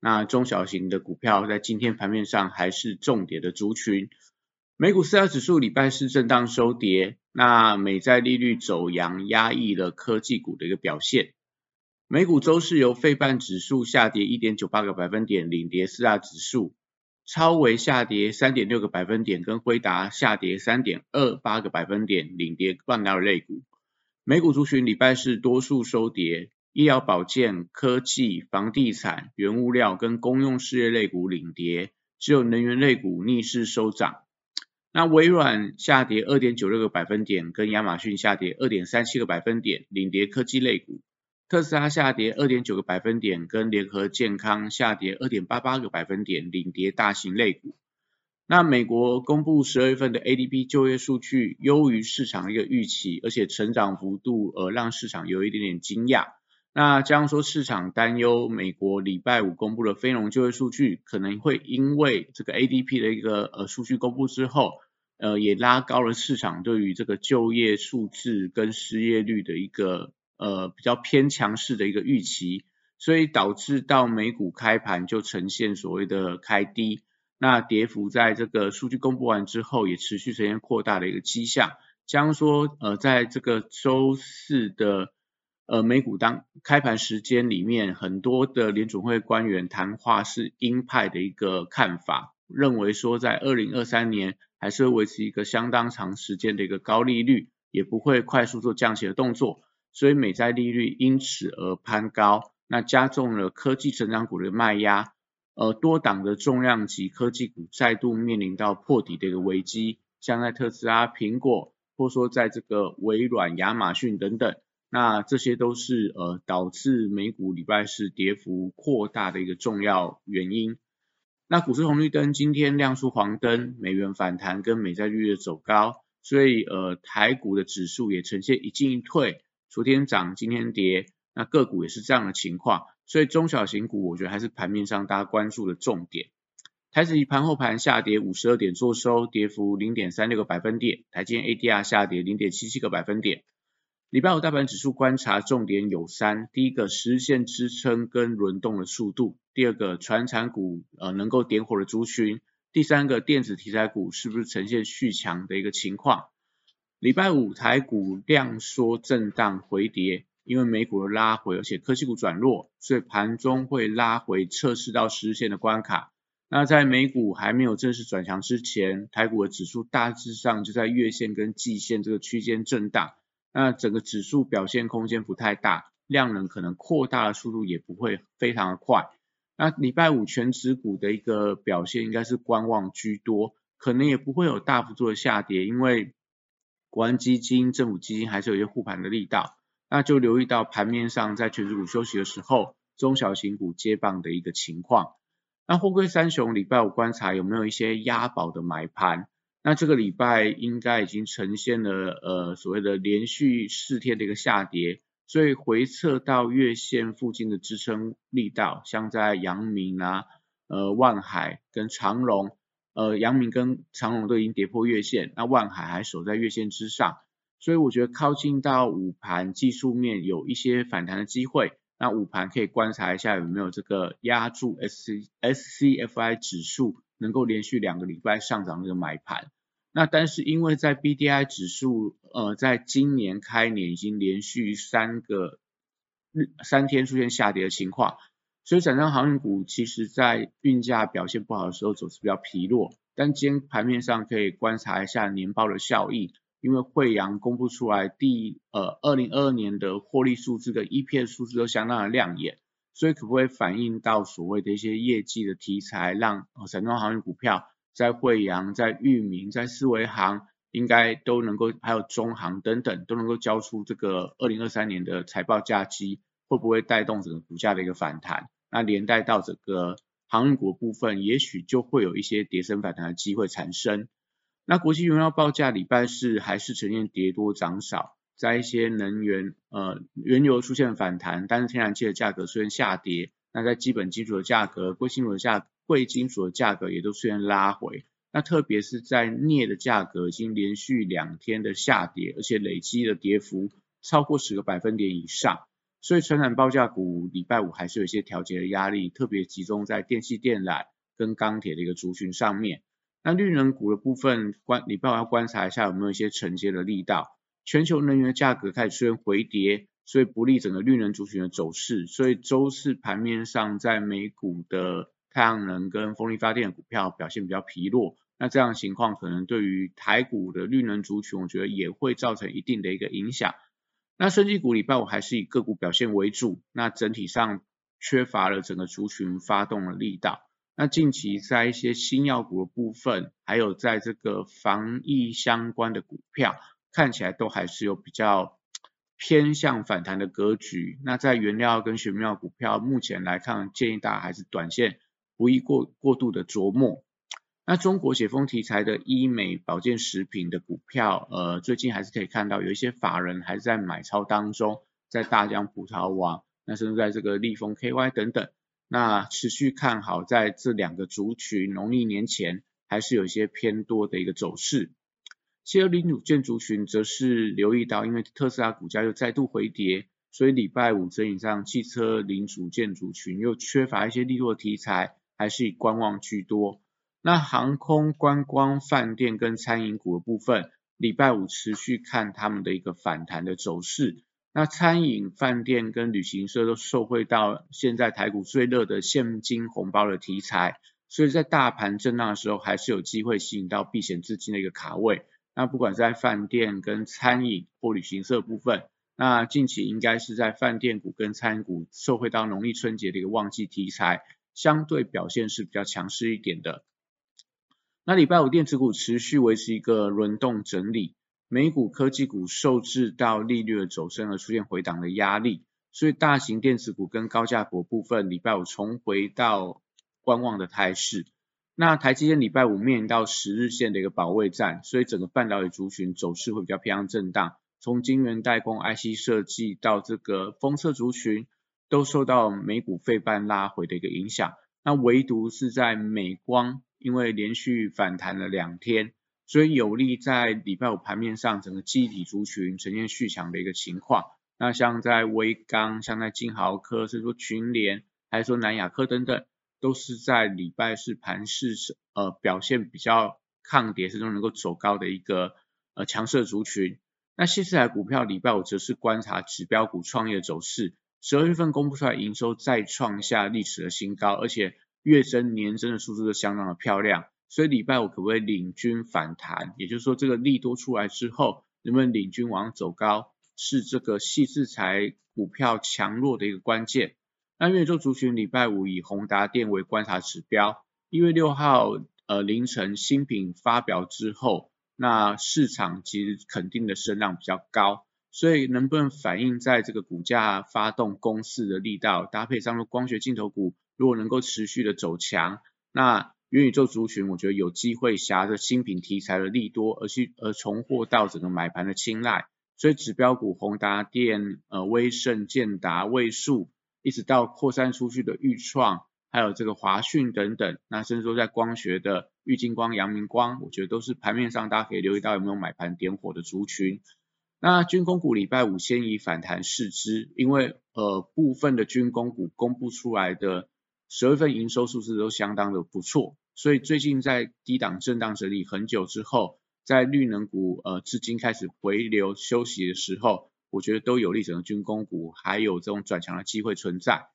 那中小型的股票在今天盘面上还是重点的族群。美股四大指数礼拜四震荡收跌，那美债利率走阳，压抑了科技股的一个表现。美股周市由费半指数下跌一点九八个百分点领跌四大指数。超微下跌三点六个百分点，跟辉达下跌三点二八个百分点，领跌半导体类股。美股族群礼拜四多数收跌，医疗保健、科技、房地产、原物料跟公用事业类股领跌，只有能源类股逆势收涨。那微软下跌二点九六个百分点，跟亚马逊下跌二点三七个百分点，领跌科技类股。特斯拉下跌二点九个百分点，跟联合健康下跌二点八八个百分点，领跌大型类股。那美国公布十二月份的 ADP 就业数据优于市场一个预期，而且成长幅度呃让市场有一点点惊讶。那这样说，市场担忧美国礼拜五公布的非农就业数据可能会因为这个 ADP 的一个呃数据公布之后，呃也拉高了市场对于这个就业数字跟失业率的一个。呃，比较偏强势的一个预期，所以导致到美股开盘就呈现所谓的开低，那跌幅在这个数据公布完之后也持续呈现扩大的一个迹象。将说，呃，在这个周四的呃美股当开盘时间里面，很多的联准会官员谈话是鹰派的一个看法，认为说在二零二三年还是会维持一个相当长时间的一个高利率，也不会快速做降息的动作。所以美债利率因此而攀高，那加重了科技成长股的卖压，呃，多档的重量级科技股再度面临到破底的一个危机，像在特斯拉、苹果，或说在这个微软、亚马逊等等，那这些都是呃导致美股礼拜四跌幅扩大的一个重要原因。那股市红绿灯今天亮出黄灯，美元反弹跟美债利率走高，所以呃台股的指数也呈现一进一退。昨天涨，今天跌，那个股也是这样的情况，所以中小型股我觉得还是盘面上大家关注的重点。台指以盘后盘下跌五十二点做收，跌幅零点三六个百分点。台积 ADR 下跌零点七七个百分点。礼拜五大盘指数观察重点有三：第一个实现支撑跟轮动的速度；第二个传产股呃能够点火的族群；第三个电子题材股是不是呈现续强的一个情况。礼拜五台股量缩震荡回跌，因为美股的拉回，而且科技股转弱，所以盘中会拉回测试到十日线的关卡。那在美股还没有正式转强之前，台股的指数大致上就在月线跟季线这个区间震荡。那整个指数表现空间不太大，量能可能扩大的速度也不会非常的快。那礼拜五全指股的一个表现应该是观望居多，可能也不会有大幅度的下跌，因为。国安基金、政府基金还是有一些护盘的力道，那就留意到盘面上在全指股休息的时候，中小型股接棒的一个情况。那货柜三雄礼拜五观察有没有一些押宝的买盘？那这个礼拜应该已经呈现了呃所谓的连续四天的一个下跌，所以回撤到月线附近的支撑力道，像在阳明啊、呃万海跟长荣。呃，阳明跟长隆都已经跌破月线，那万海还守在月线之上，所以我觉得靠近到午盘技术面有一些反弹的机会，那午盘可以观察一下有没有这个压住 S C S C F I 指数能够连续两个礼拜上涨的买盘，那但是因为在 B D I 指数呃在今年开年已经连续三个日三天出现下跌的情况。所以，整张航运股其实在运价表现不好的时候走势比较疲弱，但今天盘面上可以观察一下年报的效益，因为惠阳公布出来第呃二零二二年的获利数字跟 EPS 数字都相当的亮眼，所以可不可以反映到所谓的一些业绩的题材，让整张航运股票在惠阳、在裕民、在思维行应该都能够，还有中行等等都能够交出这个二零二三年的财报价绩，会不会带动整个股价的一个反弹？那连带到整个航运股部分，也许就会有一些跌升反弹的机会产生。那国际原料报价礼拜四还是呈现跌多涨少，在一些能源呃原油出现反弹，但是天然气的价格虽然下跌，那在基本金属的价格、贵金属的价贵金属的价格也都虽然拉回。那特别是在镍的价格已经连续两天的下跌，而且累积的跌幅超过十个百分点以上，所以传染报价股礼拜五还是有一些调节的压力，特别集中在电气电缆跟钢铁的一个族群上面。那绿能股的部分观礼拜五要观察一下有没有一些承接的力道。全球能源的价格开始出现回跌，所以不利整个绿能族群的走势。所以周四盘面上在美股的太阳能跟风力发电股票表现比较疲弱。那这样情况可能对于台股的绿能族群，我觉得也会造成一定的一个影响。那升级股礼拜五还是以个股表现为主，那整体上缺乏了整个族群发动的力道。那近期在一些新药股的部分，还有在这个防疫相关的股票，看起来都还是有比较偏向反弹的格局。那在原料跟玄妙股票，目前来看，建议大家还是短线不宜过过度的琢磨。那中国解封题材的医美保健食品的股票，呃，最近还是可以看到有一些法人还是在买超当中，在大疆葡萄网，那甚至在这个立丰 KY 等等，那持续看好在这两个族群农历年前还是有一些偏多的一个走势。汽车零组建族群则是留意到，因为特斯拉股价又再度回跌，所以礼拜五整体上汽车零组建族群又缺乏一些利弱题材，还是以观望居多。那航空、观光、饭店跟餐饮股的部分，礼拜五持续看他们的一个反弹的走势。那餐饮、饭店跟旅行社都受惠到现在台股最热的现金红包的题材，所以在大盘震荡的时候，还是有机会吸引到避险资金的一个卡位。那不管在饭店跟餐饮或旅行社部分，那近期应该是在饭店股跟餐饮股受惠到农历春节的一个旺季题材，相对表现是比较强势一点的。那礼拜五电子股持续维持一个轮动整理，美股科技股受制到利率的走升而出现回档的压力，所以大型电子股跟高价股部分礼拜五重回到观望的态势。那台积电礼拜五面临到十日线的一个保卫战，所以整个半导体族群走势会比较偏向震荡，从晶圆代工、IC 设计到这个封测族群，都受到美股费半拉回的一个影响。那唯独是在美光。因为连续反弹了两天，所以有利在礼拜五盘面上整个基体族群呈现续强的一个情况。那像在微刚、像在金豪科，是说群联，还是说南亚科等等，都是在礼拜四盘势呃表现比较抗跌，始终能够走高的一个呃强势族群。那新四台股票礼拜五则是观察指标股创业走势，十二月份公布出来营收再创下历史的新高，而且。月增年增的数字都相当的漂亮，所以礼拜五可不可以领军反弹？也就是说，这个利多出来之后，能不能领军往上走高，是这个细制材股票强弱的一个关键。那月周族群礼拜五以宏达电为观察指标，一月六号呃凌晨新品发表之后，那市场其实肯定的声浪比较高，所以能不能反映在这个股价发动攻势的力道，搭配上光学镜头股？如果能够持续的走强，那元宇宙族群我觉得有机会挟着新品题材的利多而去而重获到整个买盘的青睐，所以指标股宏达电、呃威盛、建达、位数，一直到扩散出去的裕创，还有这个华讯等等，那甚至说在光学的裕金光、阳明光，我觉得都是盘面上大家可以留意到有没有买盘点火的族群。那军工股礼拜五先以反弹试之，因为呃部分的军工股公布出来的。十二份营收数字都相当的不错，所以最近在低档震荡整理很久之后，在绿能股呃至今开始回流休息的时候，我觉得都有利整个军工股还有这种转强的机会存在。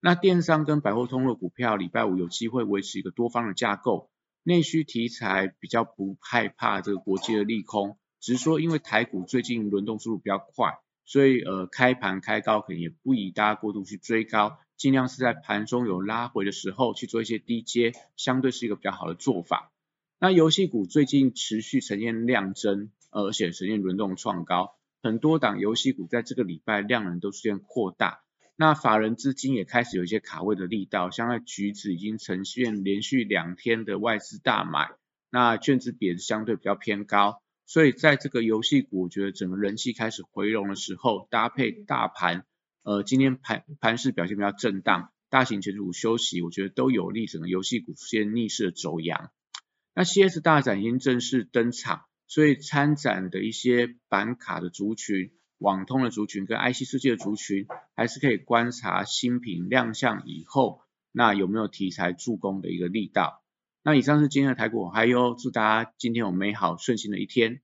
那电商跟百货通路股票礼拜五有机会维持一个多方的架构，内需题材比较不害怕这个国际的利空，只是说因为台股最近轮动速度比较快，所以呃开盘开高可能也不宜大家过度去追高。尽量是在盘中有拉回的时候去做一些低阶，相对是一个比较好的做法。那游戏股最近持续呈现量增，而且呈现轮动创高，很多档游戏股在这个礼拜量能都出现扩大。那法人资金也开始有一些卡位的力道，像在橘子已经呈现连续两天的外资大买，那券资比相对比较偏高，所以在这个游戏股，我觉得整个人气开始回笼的时候，搭配大盘，呃，今天盘盘势表现比较震荡，大型权重股休息，我觉得都有利整个游戏股出现逆势的走阳。那 CS 大展已经正式登场，所以参展的一些板卡的族群。网通的族群跟 IC 设计的族群，还是可以观察新品亮相以后，那有没有题材助攻的一个力道。那以上是今天的台股，还有祝大家今天有美好顺心的一天。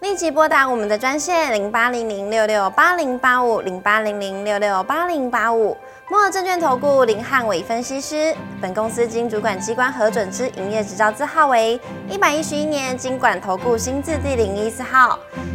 立即拨打我们的专线零八零零六六八零八五零八零零六六八零八五。摩尔证券投顾林汉伟分析师，本公司经主管机关核准之营业执照字号为一百一十一年经管投顾新字第零一四号。